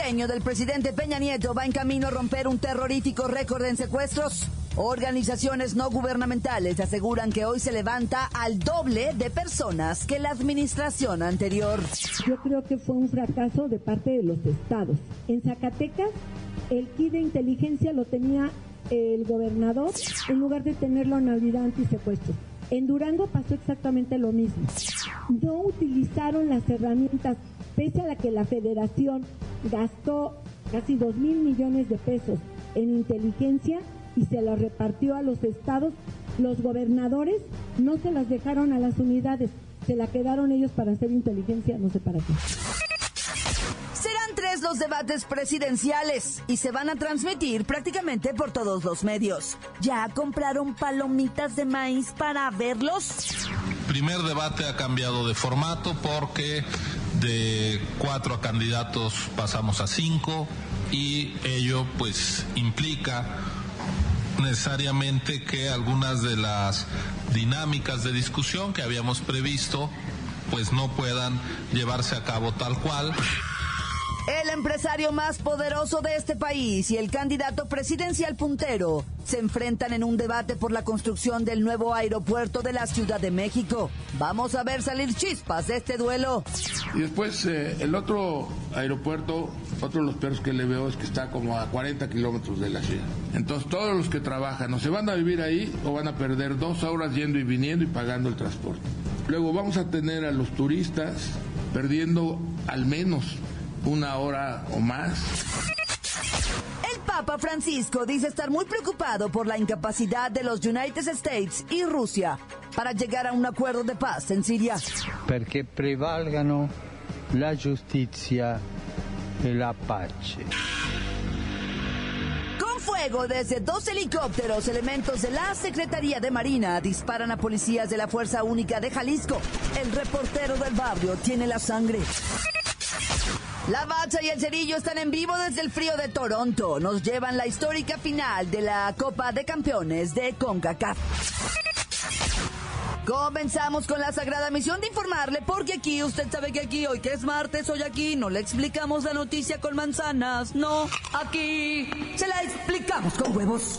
Sexenio del presidente Peña Nieto va en camino a romper un terrorífico récord en secuestros. Organizaciones no gubernamentales aseguran que hoy se levanta al doble de personas que la administración anterior. Yo creo que fue un fracaso de parte de los estados. En Zacatecas, el kit de inteligencia lo tenía el gobernador en lugar de tenerlo en unidad antisecuestro. En Durango pasó exactamente lo mismo. No utilizaron las herramientas, pese a la que la federación gastó casi 2 mil millones de pesos en inteligencia y se las repartió a los estados. Los gobernadores no se las dejaron a las unidades, se la quedaron ellos para hacer inteligencia, no sé para qué. Serán tres los debates presidenciales y se van a transmitir prácticamente por todos los medios. ¿Ya compraron palomitas de maíz para verlos? primer debate ha cambiado de formato porque de cuatro candidatos pasamos a cinco y ello pues implica necesariamente que algunas de las dinámicas de discusión que habíamos previsto pues no puedan llevarse a cabo tal cual. El empresario más poderoso de este país y el candidato presidencial puntero se enfrentan en un debate por la construcción del nuevo aeropuerto de la Ciudad de México. Vamos a ver salir chispas de este duelo. Y después eh, el otro aeropuerto, otro de los perros que le veo es que está como a 40 kilómetros de la ciudad. Entonces todos los que trabajan o se van a vivir ahí o van a perder dos horas yendo y viniendo y pagando el transporte. Luego vamos a tener a los turistas perdiendo al menos una hora o más. El Papa Francisco dice estar muy preocupado por la incapacidad de los United States y Rusia para llegar a un acuerdo de paz en Siria. perché prevalgano la giustizia e la pace. Con fuego desde dos helicópteros, elementos de la Secretaría de Marina disparan a policías de la Fuerza Única de Jalisco. El reportero del barrio tiene la sangre. La Bacha y el Cerillo están en vivo desde el frío de Toronto. Nos llevan la histórica final de la Copa de Campeones de CONCACAF. Comenzamos con la sagrada misión de informarle, porque aquí, usted sabe que aquí, hoy que es martes, hoy aquí, no le explicamos la noticia con manzanas, no, aquí se la explicamos con huevos.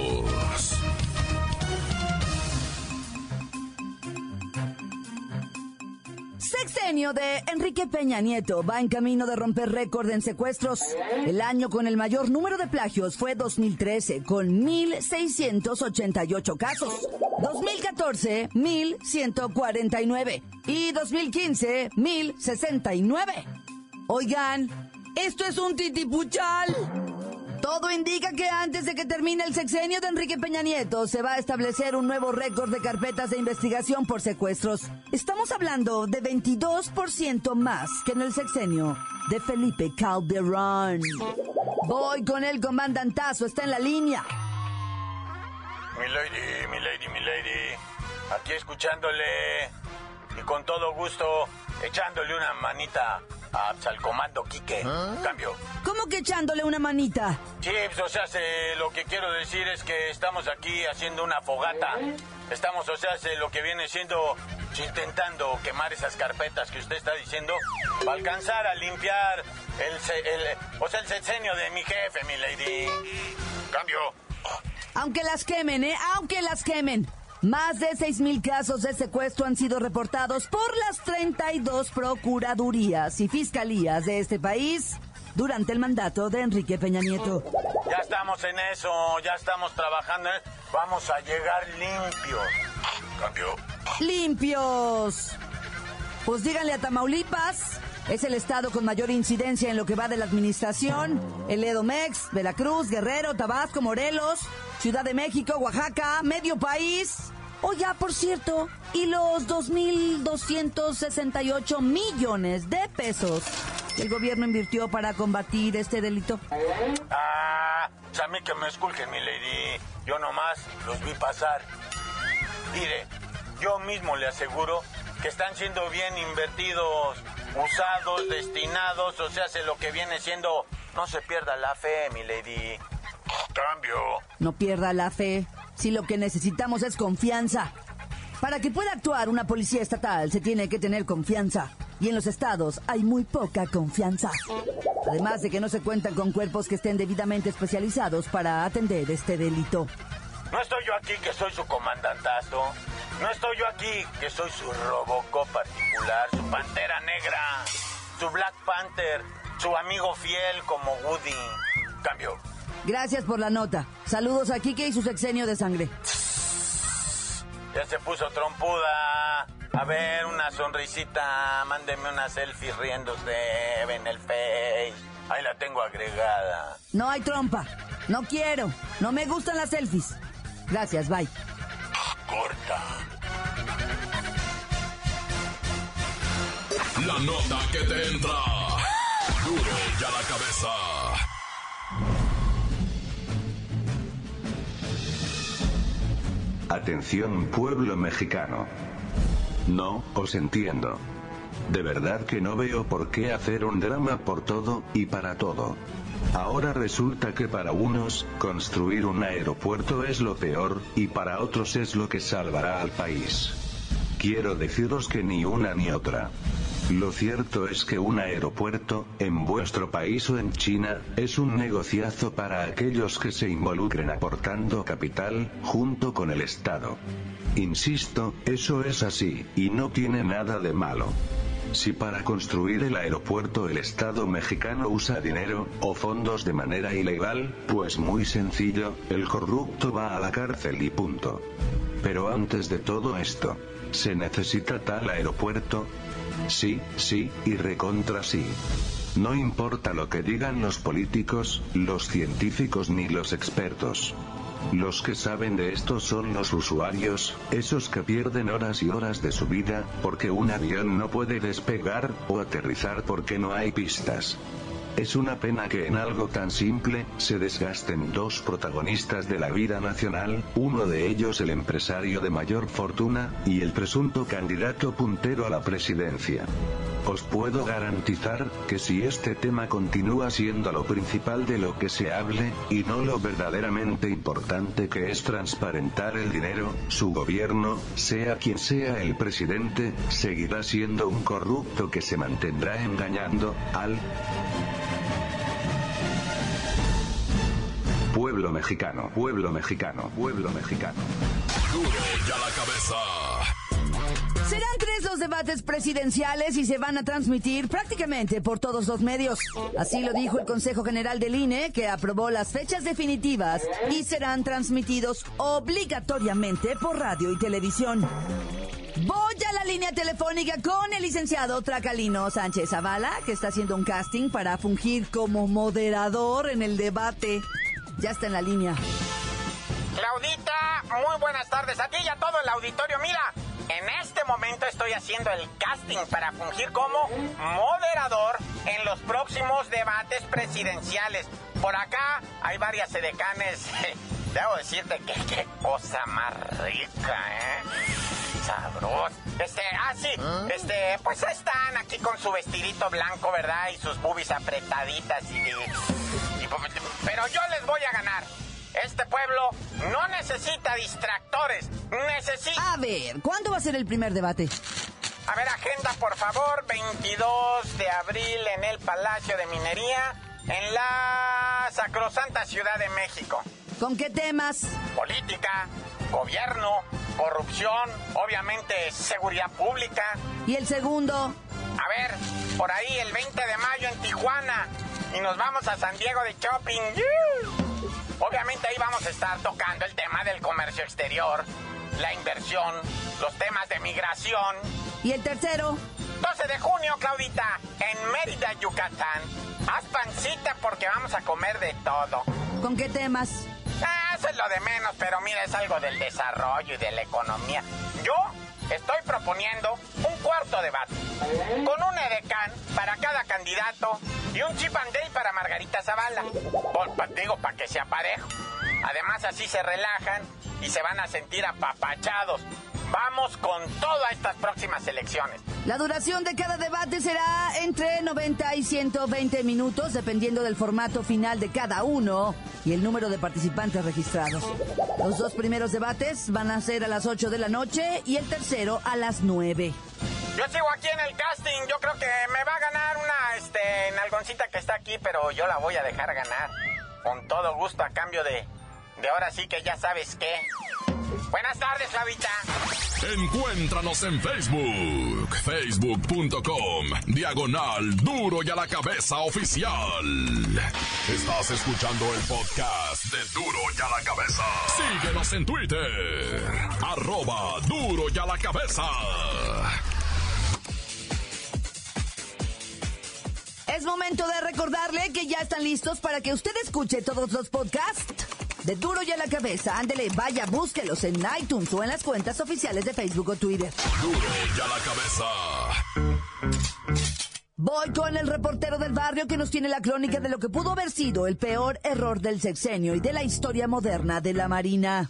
Sexenio de Enrique Peña Nieto va en camino de romper récord en secuestros. El año con el mayor número de plagios fue 2013, con 1.688 casos. 2014, 1.149. Y 2015, 1.069. Oigan, esto es un titipuchal. Todo indica que antes de que termine el sexenio de Enrique Peña Nieto se va a establecer un nuevo récord de carpetas de investigación por secuestros. Estamos hablando de 22% más que en el sexenio de Felipe Calderón. Voy con el comandantazo, está en la línea. Mi lady, mi lady, mi lady. Aquí escuchándole y con todo gusto echándole una manita a, al comando Quique. Cambio. ¿Cómo que echándole una manita? Sí, pues, o sea, se- lo que quiero decir es que estamos aquí haciendo una fogata. Estamos, o sea, se- lo que viene siendo intentando quemar esas carpetas que usted está diciendo para alcanzar a limpiar el, el- o sea, el sexenio de mi jefe, mi lady. Cambio. Aunque las quemen, ¿eh? Aunque las quemen. Más de 6.000 casos de secuestro han sido reportados por las 32 procuradurías y fiscalías de este país durante el mandato de Enrique Peña Nieto. Ya estamos en eso, ya estamos trabajando. en- Vamos a llegar limpios. Cambio. ¡Limpios! Pues díganle a Tamaulipas. Es el estado con mayor incidencia en lo que va de la administración. El Edomex, Veracruz, Guerrero, Tabasco, Morelos, Ciudad de México, Oaxaca, medio país. Oye, por cierto, ¿y los 2.268 millones de pesos que el gobierno invirtió para combatir este delito? Ah, a mí que me esculquen, mi lady. Yo nomás los vi pasar. Mire, yo mismo le aseguro que están siendo bien invertidos, usados, destinados, o sea, hace lo que viene siendo... No se pierda la fe, mi lady. Cambio. No pierda la fe. Si lo que necesitamos es confianza. Para que pueda actuar una policía estatal se tiene que tener confianza. Y en los estados hay muy poca confianza. Además de que no se cuentan con cuerpos que estén debidamente especializados para atender este delito. No estoy yo aquí que soy su comandantazo. No estoy yo aquí que soy su Robocop particular, su Pantera Negra, su Black Panther, su amigo fiel como Woody. Cambio. Gracias por la nota. Saludos a Kike y su sexenio de sangre. Ya se puso trompuda. A ver, una sonrisita. Mándeme una selfie riéndose en el face. Ahí la tengo agregada. No hay trompa. No quiero. No me gustan las selfies. Gracias, bye. Corta. La nota que te entra. Duro ya la cabeza. Atención pueblo mexicano. No, os entiendo. De verdad que no veo por qué hacer un drama por todo, y para todo. Ahora resulta que para unos, construir un aeropuerto es lo peor, y para otros es lo que salvará al país. Quiero deciros que ni una ni otra. Lo cierto es que un aeropuerto, en vuestro país o en China, es un negociazo para aquellos que se involucren aportando capital, junto con el Estado. Insisto, eso es así, y no tiene nada de malo. Si para construir el aeropuerto el Estado mexicano usa dinero, o fondos de manera ilegal, pues muy sencillo, el corrupto va a la cárcel y punto. Pero antes de todo esto, ¿se necesita tal aeropuerto? Sí, sí, y recontra sí. No importa lo que digan los políticos, los científicos ni los expertos. Los que saben de esto son los usuarios, esos que pierden horas y horas de su vida, porque un avión no puede despegar, o aterrizar porque no hay pistas. Es una pena que en algo tan simple, se desgasten dos protagonistas de la vida nacional, uno de ellos el empresario de mayor fortuna, y el presunto candidato puntero a la presidencia. Os puedo garantizar, que si este tema continúa siendo lo principal de lo que se hable, y no lo verdaderamente importante que es transparentar el dinero, su gobierno, sea quien sea el presidente, seguirá siendo un corrupto que se mantendrá engañando, al pueblo mexicano, pueblo mexicano, pueblo mexicano. Duro ya la cabeza. Serán tres los debates presidenciales y se van a transmitir prácticamente por todos los medios. Así lo dijo el Consejo General del INE, que aprobó las fechas definitivas y serán transmitidos obligatoriamente por radio y televisión. Voy a la línea telefónica con el licenciado Tracalino Sánchez Zavala, que está haciendo un casting para fungir como moderador en el debate. Ya está en la línea. Claudita, muy buenas tardes a ti y a todo el auditorio. Mira, en este momento estoy haciendo el casting para fungir como moderador en los próximos debates presidenciales. Por acá hay varias edecanes. Debo decirte que qué cosa más rica, ¿eh? Sabroso. Este, ah, sí, este, pues están aquí con su vestidito blanco, ¿verdad? Y sus boobies apretaditas y, y- y- pero yo les voy a ganar. Este pueblo no necesita distractores, necesita... A ver, ¿cuándo va a ser el primer debate? A ver, agenda, por favor, 22 de abril en el Palacio de Minería, en la sacrosanta Ciudad de México. ¿Con qué temas? Política, gobierno, corrupción, obviamente seguridad pública. ¿Y el segundo? A ver, por ahí el 20 de mayo en Tijuana y nos vamos a San Diego de shopping. ¡Yu! Obviamente ahí vamos a estar tocando el tema del comercio exterior, la inversión, los temas de migración. ¿Y el tercero? 12 de junio, Claudita, en Mérida, Yucatán. Haz pancita porque vamos a comer de todo. ¿Con qué temas? Ah, eso es lo de menos, pero mira, es algo del desarrollo y de la economía. Yo estoy proponiendo un cuarto debate, con un edecán para cada candidato y un chip and para Margarita Zavala. Digo, para que sea parejo. Además, así se relajan y se van a sentir apapachados. Vamos con todo a estas próximas elecciones. La duración de cada debate será entre 90 y 120 minutos, dependiendo del formato final de cada uno y el número de participantes registrados. Los dos primeros debates van a ser a las 8 de la noche y el tercero a las 9. Yo sigo aquí en el casting. Yo creo que me va a ganar una, este, nalgoncita que está aquí, pero yo la voy a dejar ganar. Con todo gusto a cambio de, de ahora sí que ya sabes qué. Buenas tardes, Flavita. Encuéntranos en Facebook, facebook.com, diagonal duro y a la cabeza oficial. Estás escuchando el podcast de duro y a la cabeza. Síguenos en Twitter, arroba duro y a la cabeza. Es momento de recordarle que ya están listos para que usted escuche todos los podcasts de Duro y a la Cabeza. Ándele, vaya, búsquelos en iTunes o en las cuentas oficiales de Facebook o Twitter. Duro y a la cabeza. Voy con el reportero del barrio que nos tiene la crónica de lo que pudo haber sido el peor error del sexenio y de la historia moderna de la Marina.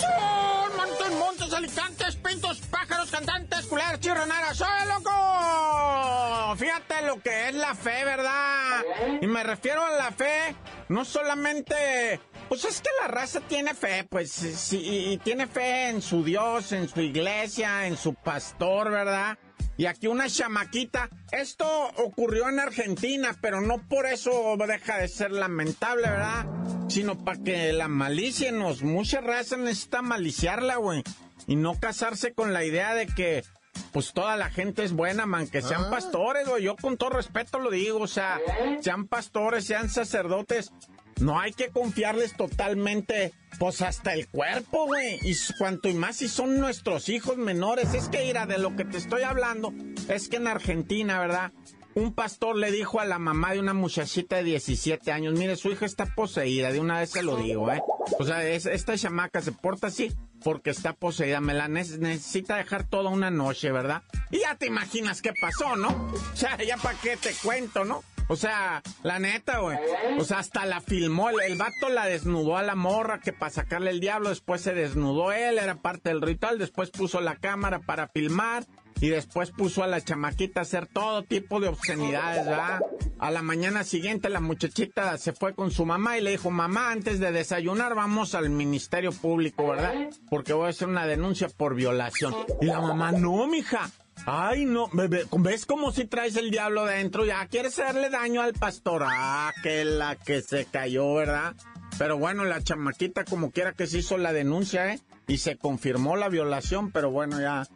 Son montes, montes, alicantes, pintos, pájaros, cantantes, culeras, chirroneras. ¡Soy loco! Fíjate lo que es la fe, ¿verdad? Y me refiero a la fe, no solamente... Pues es que la raza tiene fe, pues sí, y, tiene fe en su Dios, en su iglesia, en su pastor, ¿verdad? Y aquí una chamaquita. Esto ocurrió en Argentina, pero no por eso deja de ser lamentable, ¿verdad? Sino para que la malicienos. Mucha raza necesita maliciarla, güey. Y no casarse con la idea de que, pues toda la gente es buena, man. Que sean pastores, güey. Yo con todo respeto lo digo, o sea, sean pastores, sean sacerdotes. No hay que confiarles totalmente, pues hasta el cuerpo, güey. Y cuanto y más si son nuestros hijos menores. Es que, mira, de lo que te estoy hablando, es que en Argentina, ¿verdad? Un pastor le dijo a la mamá de una muchachita de 17 años, mire, su hija está poseída, de una vez se lo digo, ¿eh? O sea, es- esta chamaca se porta así porque está poseída, me la ne- necesita dejar toda una noche, ¿verdad? Y ya te imaginas qué pasó, ¿no? O sea, ya para qué te cuento, ¿no? O sea, la neta, güey. O sea, hasta la filmó. El, el vato la desnudó a la morra que para sacarle el diablo. Después se desnudó él, era parte del ritual. Después puso la cámara para filmar. Y después puso a la chamaquita a hacer todo tipo de obscenidades, ¿verdad? A la mañana siguiente la muchachita se fue con su mamá y le dijo, mamá, antes de desayunar vamos al Ministerio Público, ¿verdad? Porque voy a hacer una denuncia por violación. Y la mamá, no, mija. Ay, no, bebé, ¿ves como si traes el diablo dentro? Ya quieres hacerle daño al pastor. Ah, que la que se cayó, ¿verdad? Pero bueno, la chamaquita como quiera que se hizo la denuncia, ¿eh? Y se confirmó la violación, pero bueno, ya.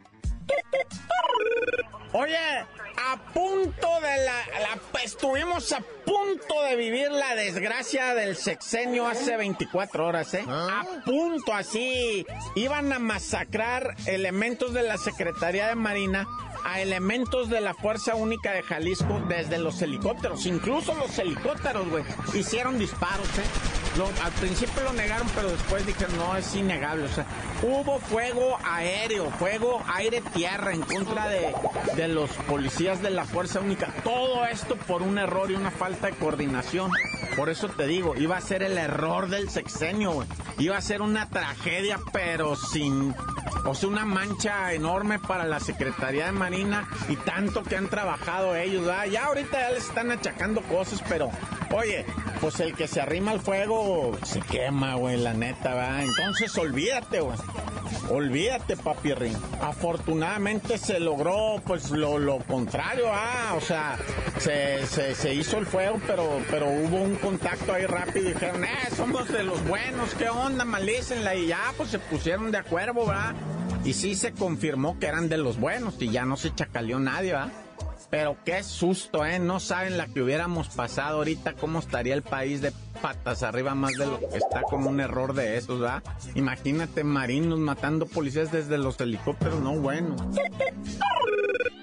Oye, a punto de la, la- Estuvimos a punto de vivir la desgracia del sexenio hace 24 horas, ¿eh? A punto, así. Iban a masacrar elementos de la Secretaría de Marina a elementos de la Fuerza Única de Jalisco desde los helicópteros. Incluso los helicópteros, güey, hicieron disparos, ¿eh? Lo- al principio lo negaron, pero después dijeron, no, es innegable. O sea, hubo fuego aéreo, fuego aire-tierra en contra de, de los policías de la Fuerza Única. Todo esto por un error y una falta de coordinación. Por eso te digo, iba a ser el error del sexenio, güey. Iba a ser una tragedia, pero sin... O sea, una mancha enorme para la Secretaría de Marina y tanto que han trabajado ellos. Ya ahorita ya les están achacando cosas, pero... Oye, pues el que se arrima al fuego se quema, güey, la neta, ¿verdad? Entonces olvídate, güey. Olvídate, papirrín. Afortunadamente se logró, pues, lo, lo contrario, ah, o sea, se, se, se hizo el fuego, pero, pero hubo un contacto ahí rápido y dijeron, eh, somos de los buenos, ¿qué onda? Malícenla. Y ya, pues, se pusieron de acuerdo, ¿verdad? Y sí se confirmó que eran de los buenos y ya no se chacaleó nadie, ¿verdad? Pero qué susto, ¿eh? No saben la que hubiéramos pasado ahorita, cómo estaría el país de patas arriba más de lo que está con un error de esos, ¿verdad? Imagínate marinos matando policías desde los helicópteros, no bueno.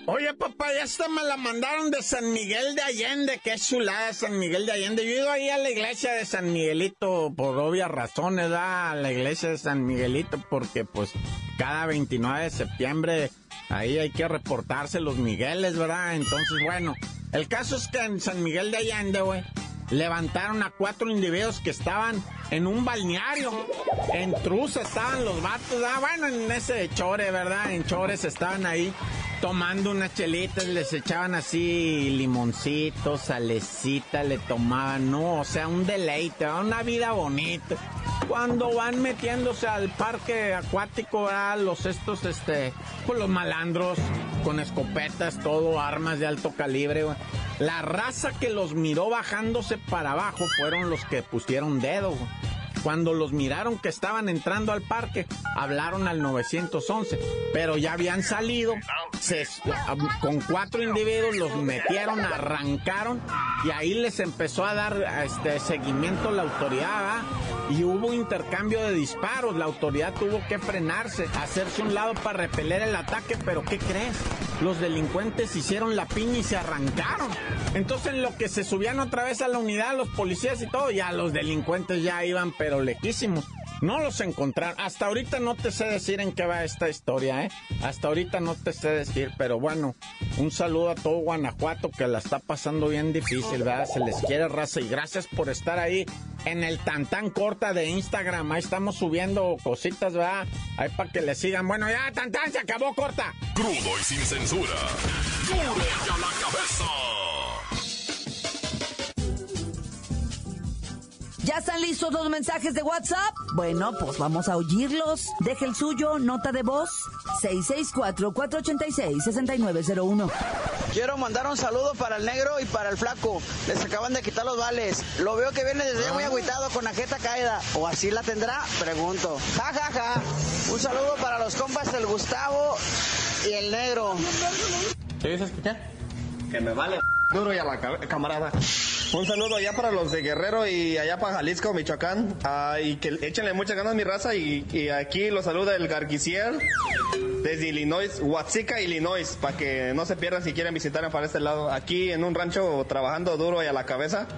Oye, papá, ya hasta me la mandaron de San Miguel de Allende, que es chulada San Miguel de Allende. Yo he ido ahí a la iglesia de San Miguelito por obvias razones, ¿da? A la iglesia de San Miguelito, porque pues cada 29 de septiembre ahí hay que reportarse los Migueles, ¿verdad? Entonces, bueno, el caso es que en San Miguel de Allende, güey, levantaron a cuatro individuos que estaban en un balneario. En Truz estaban los vatos, ah, bueno, en ese chore, ¿verdad? En chores estaban ahí tomando unas chelitas, les echaban así limoncito, salecita, le tomaban, no, o sea, un deleite, una vida bonita. Cuando van metiéndose al parque acuático, a los estos, este, con los malandros, con escopetas, todo, armas de alto calibre, La raza que los miró bajándose para abajo fueron los que pusieron dedo, cuando los miraron que estaban entrando al parque, hablaron al 911, pero ya habían salido, con cuatro individuos los metieron, arrancaron y ahí les empezó a dar este seguimiento la autoridad y hubo intercambio de disparos. La autoridad tuvo que frenarse, hacerse un lado para repeler el ataque, pero ¿qué crees? Los delincuentes hicieron la piña y se arrancaron. Entonces, en lo que se subían otra vez a la unidad, los policías y todo, ya los delincuentes ya iban, pero lejísimos. No los encontraron. Hasta ahorita no te sé decir en qué va esta historia, ¿eh? Hasta ahorita no te sé decir, pero bueno, un saludo a todo Guanajuato que la está pasando bien difícil, ¿verdad? Se les quiere raza y gracias por estar ahí en el Tantán Corta de Instagram. Ahí estamos subiendo cositas, ¿verdad? Ahí para que le sigan. Bueno, ya, Tantán, se acabó corta. Crudo y sin censura. Duro ya la cabeza. ¿Ya están listos los mensajes de WhatsApp? Bueno, pues vamos a oírlos. Deje el suyo, nota de voz, 664-486-6901. Quiero mandar un saludo para el negro y para el flaco. Les acaban de quitar los vales. Lo veo que viene desde muy agüitado con la jeta caída. ¿O así la tendrá? Pregunto. Ja, ja, ja. Un saludo para los compas del Gustavo y el negro. ¿Qué dices, escuchar? Que me vale duro y a la camarada. Un saludo allá para los de Guerrero y allá para Jalisco, Michoacán. Y que échenle muchas ganas mi raza. Y, aquí los saluda el Garquisier desde Illinois, Huatzica, Illinois, para que no se pierdan si quieren visitar para este lado. Aquí en un rancho trabajando duro y a la cabeza.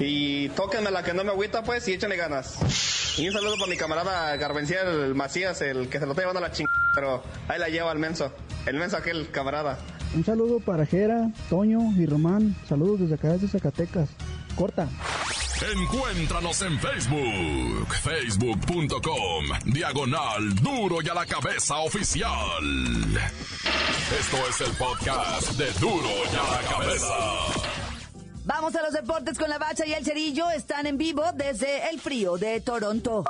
Y tóquenme la que no me agüita, pues, y échenle ganas. Y un saludo para mi camarada Garbenciel Macías, el que se lo está llevando a la chingada, pero ahí la lleva el menso. El menso aquel camarada. Un saludo para Jera, Toño y Román. Saludos desde acá, desde Zacatecas. Corta. Encuéntranos en Facebook, facebook.com, diagonal duro y a la cabeza oficial. Esto es el podcast de duro y a la cabeza. Vamos a los deportes con la bacha y el cerillo. Están en vivo desde el frío de Toronto.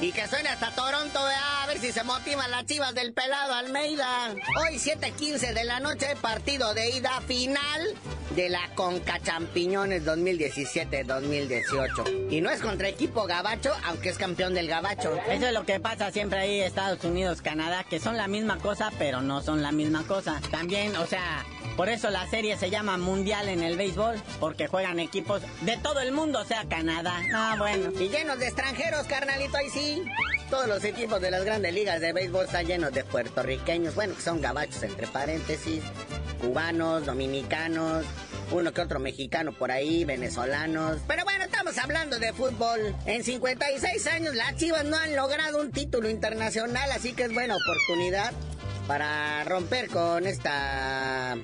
Y que suene hasta Toronto, a ver si se motivan las chivas del pelado Almeida. Hoy 7:15 de la noche, partido de ida final de la Conca Champiñones 2017-2018. Y no es contra equipo gabacho, aunque es campeón del gabacho. Eso es lo que pasa siempre ahí, Estados Unidos, Canadá, que son la misma cosa, pero no son la misma cosa. También, o sea, por eso la serie se llama Mundial en el béisbol, porque juegan equipos de todo el mundo, o sea, Canadá. Ah, bueno. Y llenos de extranjeros, carnalito, ahí sí. Todos los equipos de las grandes ligas de béisbol están llenos de puertorriqueños, bueno, que son gabachos entre paréntesis, cubanos, dominicanos, uno que otro mexicano por ahí, venezolanos. Pero bueno, estamos hablando de fútbol. En 56 años las Chivas no han logrado un título internacional, así que es buena oportunidad para romper con esta...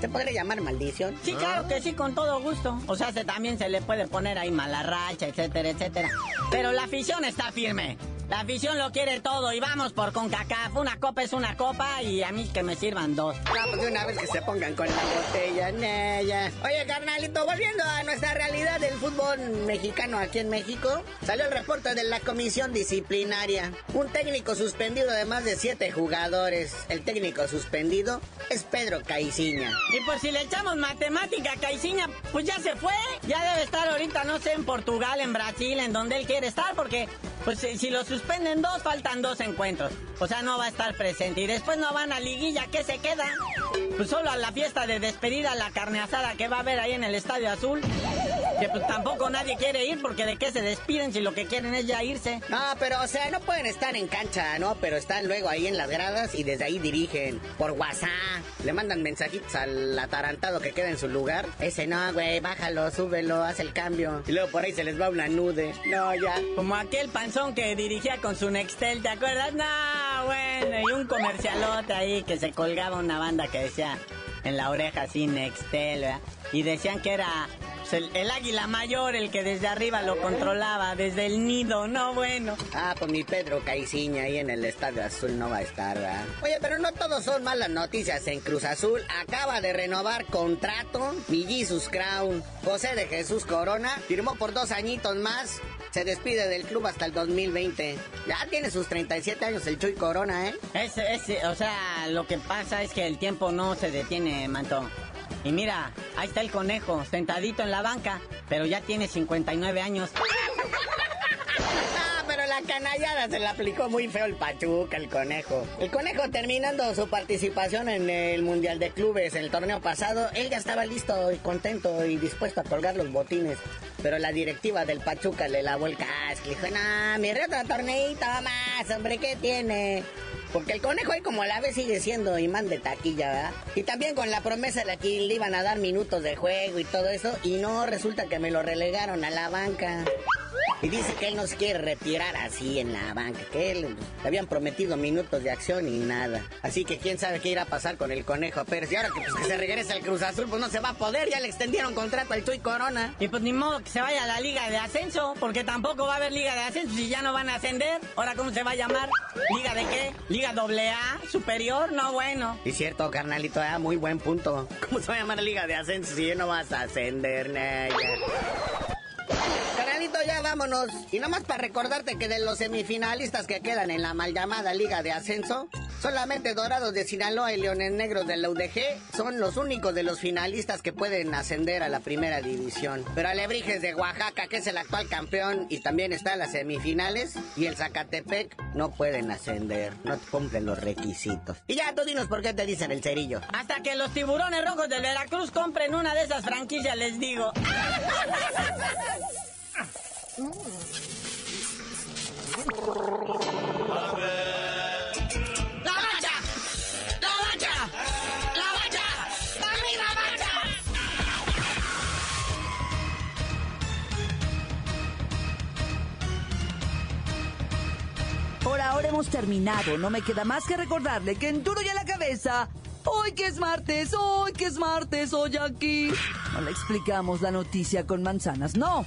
¿Se podría llamar maldición? Sí, claro que sí, con todo gusto. O sea, se, también se le puede poner ahí mala racha, etcétera, etcétera. Pero la afición está firme. La afición lo quiere todo y vamos por CONCACAF. Una copa es una copa y a mí que me sirvan dos. Vamos pues de una vez que se pongan con la botella en ella. Oye, carnalito, volviendo a nuestra realidad del fútbol mexicano aquí en México, salió el reporte de la comisión disciplinaria. Un técnico suspendido de más de siete jugadores. El técnico suspendido es Pedro Caiciña. Y por si le echamos matemática a Caiciña, pues ya se fue. Ya debe estar ahorita, no sé, en Portugal, en Brasil, en donde él quiere estar, porque pues si, si lo suspenden dos, faltan dos encuentros. O sea, no va a estar presente. Y después no van a liguilla, ¿qué se queda? Pues solo a la fiesta de despedida, la carne asada que va a haber ahí en el Estadio Azul. Que pues tampoco nadie quiere ir porque de qué se despiden si lo que quieren es ya irse. No, pero o sea, no pueden estar en cancha, ¿no? Pero están luego ahí en las gradas y desde ahí dirigen. Por WhatsApp. Le mandan mensajitos al atarantado que queda en su lugar. Ese no, güey, bájalo, súbelo, haz el cambio. Y luego por ahí se les va una nude. No, ya. Como aquel panzón que con su Nextel, ¿te acuerdas? No, bueno, y un comercialote ahí que se colgaba una banda que decía en la oreja así Nextel, ¿verdad? Y decían que era pues, el, el águila mayor el que desde arriba lo controlaba, desde el nido, no bueno. Ah, pues mi Pedro Caiciña ahí en el Estadio Azul no va a estar, ¿verdad? Oye, pero no todos son malas noticias en Cruz Azul. Acaba de renovar contrato mi Jesus Crown. José de Jesús Corona firmó por dos añitos más. Se despide del club hasta el 2020. Ya tiene sus 37 años el Chuy Corona, ¿eh? Ese, ese, o sea, lo que pasa es que el tiempo no se detiene, Manto. Y mira, ahí está el conejo, sentadito en la banca, pero ya tiene 59 años. Ah, pero la canallada se la aplicó muy feo el Pachuca, el conejo. El conejo terminando su participación en el Mundial de Clubes el torneo pasado, él ya estaba listo y contento y dispuesto a colgar los botines. Pero la directiva del Pachuca le lavó el casco. Le dijo, no, mi otro torneito más, hombre, ¿qué tiene? Porque el conejo ahí como a la vez sigue siendo imán de taquilla, ¿verdad? Y también con la promesa de que le iban a dar minutos de juego y todo eso, y no, resulta que me lo relegaron a la banca. Y dice que él no se quiere retirar así en la banca, que él le habían prometido minutos de acción y nada. Así que quién sabe qué irá a pasar con el conejo Pérez. Y ahora que, pues, que se regresa al Cruz Azul, pues no se va a poder, ya le extendieron contrato al Chuy Corona. Y pues ni modo que se vaya a la liga de ascenso, porque tampoco va a haber liga de ascenso si ya no van a ascender. Ahora, ¿cómo se va a llamar? ¿Liga de qué? ¿Liga doble A? ¿Superior? No, bueno. Y cierto, carnalito, ah, muy buen punto. ¿Cómo se va a llamar la liga de ascenso si ya no vas a ascender, Naya? Carnalito, ya vámonos. Y nomás para recordarte que de los semifinalistas que quedan en la mal llamada Liga de Ascenso, solamente Dorados de Sinaloa y Leones Negros de la UDG son los únicos de los finalistas que pueden ascender a la primera división. Pero Alebrijes de Oaxaca, que es el actual campeón y también está en las semifinales, y el Zacatepec no pueden ascender, no cumplen los requisitos. Y ya, tú dinos por qué te dicen el cerillo. Hasta que los tiburones rojos de Veracruz compren una de esas franquicias, les digo. Por ahora hemos terminado. No me queda más que recordarle que en duro y a la cabeza. Hoy que es martes, hoy que es martes, hoy aquí. No le explicamos la noticia con manzanas, no.